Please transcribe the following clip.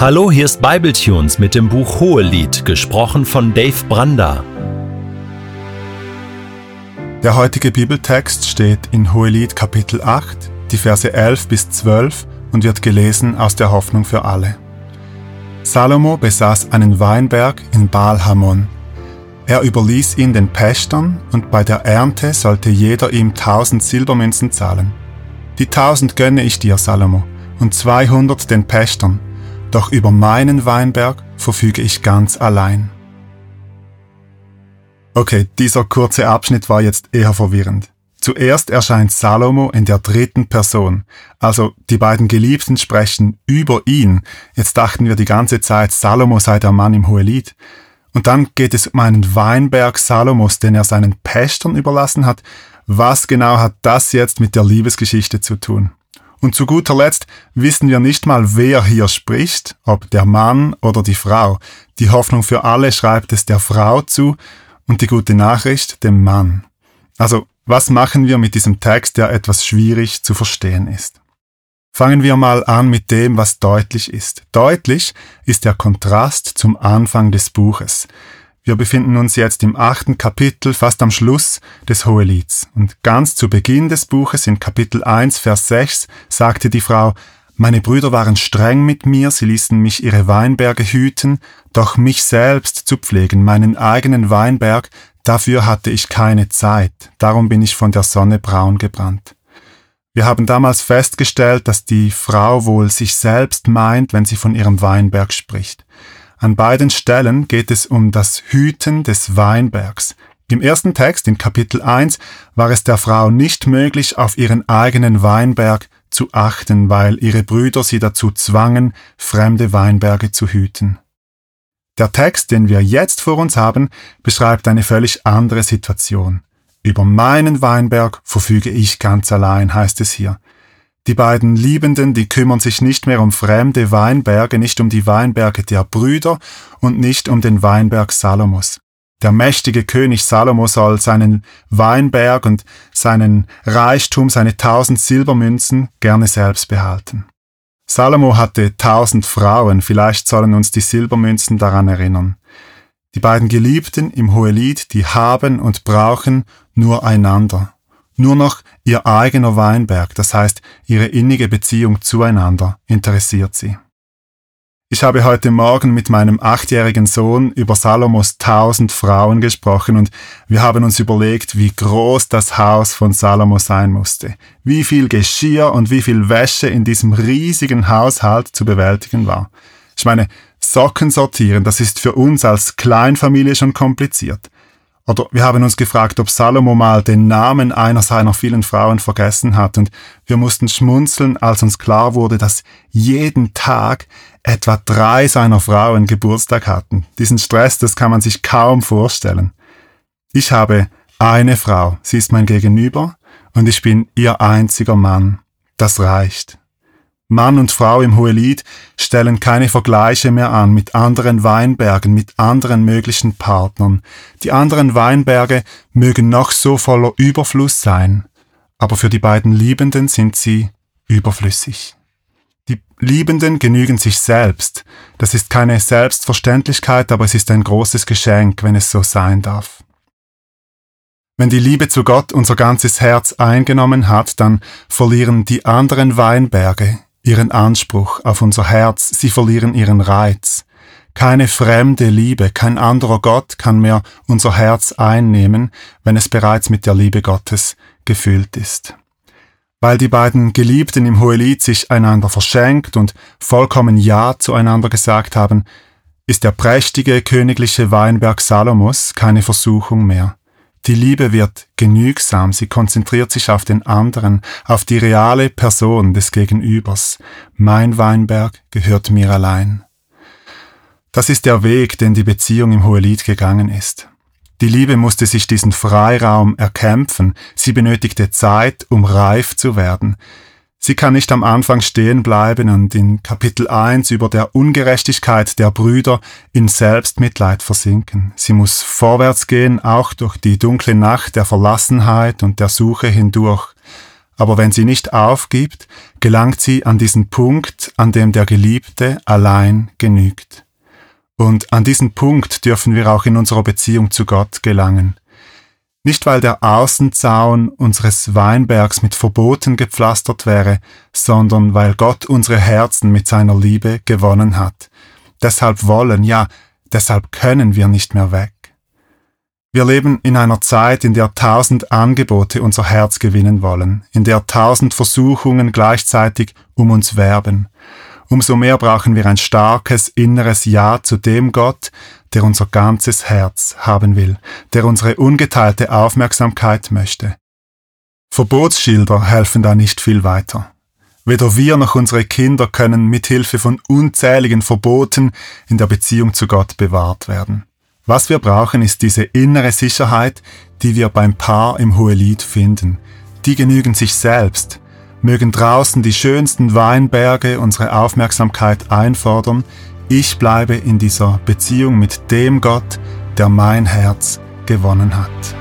Hallo, hier ist Bibletunes mit dem Buch Hohelied, gesprochen von Dave Branda. Der heutige Bibeltext steht in Hohelied Kapitel 8, die Verse 11 bis 12 und wird gelesen aus der Hoffnung für alle. Salomo besaß einen Weinberg in Baal Hamon. Er überließ ihn den Pächtern und bei der Ernte sollte jeder ihm tausend Silbermünzen zahlen. Die tausend gönne ich dir, Salomo, und zweihundert den Pächtern, doch über meinen Weinberg verfüge ich ganz allein. Okay, dieser kurze Abschnitt war jetzt eher verwirrend. Zuerst erscheint Salomo in der dritten Person, also die beiden Geliebten sprechen über ihn. Jetzt dachten wir die ganze Zeit, Salomo sei der Mann im Hohelied. Und dann geht es um einen Weinberg Salomos, den er seinen Pächtern überlassen hat. Was genau hat das jetzt mit der Liebesgeschichte zu tun? Und zu guter Letzt wissen wir nicht mal, wer hier spricht, ob der Mann oder die Frau. Die Hoffnung für alle schreibt es der Frau zu und die gute Nachricht dem Mann. Also, was machen wir mit diesem Text, der etwas schwierig zu verstehen ist? Fangen wir mal an mit dem, was deutlich ist. Deutlich ist der Kontrast zum Anfang des Buches. Wir befinden uns jetzt im achten Kapitel, fast am Schluss des Hohelieds. Und ganz zu Beginn des Buches, in Kapitel 1, Vers 6, sagte die Frau, meine Brüder waren streng mit mir, sie ließen mich ihre Weinberge hüten, doch mich selbst zu pflegen, meinen eigenen Weinberg, dafür hatte ich keine Zeit, darum bin ich von der Sonne braun gebrannt. Wir haben damals festgestellt, dass die Frau wohl sich selbst meint, wenn sie von ihrem Weinberg spricht. An beiden Stellen geht es um das Hüten des Weinbergs. Im ersten Text, in Kapitel 1, war es der Frau nicht möglich, auf ihren eigenen Weinberg zu achten, weil ihre Brüder sie dazu zwangen, fremde Weinberge zu hüten. Der Text, den wir jetzt vor uns haben, beschreibt eine völlig andere Situation. Über meinen Weinberg verfüge ich ganz allein, heißt es hier. Die beiden Liebenden, die kümmern sich nicht mehr um fremde Weinberge, nicht um die Weinberge der Brüder und nicht um den Weinberg Salomos. Der mächtige König Salomo soll seinen Weinberg und seinen Reichtum, seine tausend Silbermünzen gerne selbst behalten. Salomo hatte tausend Frauen, vielleicht sollen uns die Silbermünzen daran erinnern. Die beiden Geliebten im Hohelied, die haben und brauchen nur einander nur noch ihr eigener Weinberg, das heißt ihre innige Beziehung zueinander, interessiert sie. Ich habe heute Morgen mit meinem achtjährigen Sohn über Salomos tausend Frauen gesprochen und wir haben uns überlegt, wie groß das Haus von Salomo sein musste, wie viel Geschirr und wie viel Wäsche in diesem riesigen Haushalt zu bewältigen war. Ich meine, Socken sortieren, das ist für uns als Kleinfamilie schon kompliziert. Oder wir haben uns gefragt, ob Salomo mal den Namen einer seiner vielen Frauen vergessen hat und wir mussten schmunzeln, als uns klar wurde, dass jeden Tag etwa drei seiner Frauen Geburtstag hatten. Diesen Stress, das kann man sich kaum vorstellen. Ich habe eine Frau, sie ist mein Gegenüber und ich bin ihr einziger Mann. Das reicht. Mann und Frau im Hohelied stellen keine Vergleiche mehr an mit anderen Weinbergen, mit anderen möglichen Partnern. Die anderen Weinberge mögen noch so voller Überfluss sein, aber für die beiden Liebenden sind sie überflüssig. Die Liebenden genügen sich selbst. Das ist keine Selbstverständlichkeit, aber es ist ein großes Geschenk, wenn es so sein darf. Wenn die Liebe zu Gott unser ganzes Herz eingenommen hat, dann verlieren die anderen Weinberge ihren Anspruch auf unser Herz, sie verlieren ihren Reiz. Keine fremde Liebe, kein anderer Gott kann mehr unser Herz einnehmen, wenn es bereits mit der Liebe Gottes gefüllt ist. Weil die beiden Geliebten im Hohelied sich einander verschenkt und vollkommen Ja zueinander gesagt haben, ist der prächtige königliche Weinberg Salomos keine Versuchung mehr. Die Liebe wird genügsam, sie konzentriert sich auf den anderen, auf die reale Person des Gegenübers. Mein Weinberg gehört mir allein. Das ist der Weg, den die Beziehung im Hohelied gegangen ist. Die Liebe musste sich diesen Freiraum erkämpfen, sie benötigte Zeit, um reif zu werden. Sie kann nicht am Anfang stehen bleiben und in Kapitel 1 über der Ungerechtigkeit der Brüder in Selbstmitleid versinken. Sie muss vorwärts gehen, auch durch die dunkle Nacht der Verlassenheit und der Suche hindurch. Aber wenn sie nicht aufgibt, gelangt sie an diesen Punkt, an dem der Geliebte allein genügt. Und an diesen Punkt dürfen wir auch in unserer Beziehung zu Gott gelangen. Nicht weil der Außenzaun unseres Weinbergs mit Verboten gepflastert wäre, sondern weil Gott unsere Herzen mit seiner Liebe gewonnen hat. Deshalb wollen, ja, deshalb können wir nicht mehr weg. Wir leben in einer Zeit, in der tausend Angebote unser Herz gewinnen wollen, in der tausend Versuchungen gleichzeitig um uns werben. Umso mehr brauchen wir ein starkes inneres Ja zu dem Gott, der unser ganzes Herz haben will, der unsere ungeteilte Aufmerksamkeit möchte. Verbotsschilder helfen da nicht viel weiter. Weder wir noch unsere Kinder können mit Hilfe von unzähligen Verboten in der Beziehung zu Gott bewahrt werden. Was wir brauchen, ist diese innere Sicherheit, die wir beim Paar im Hohelied finden. Die genügen sich selbst, mögen draußen die schönsten Weinberge unsere Aufmerksamkeit einfordern, ich bleibe in dieser Beziehung mit dem Gott, der mein Herz gewonnen hat.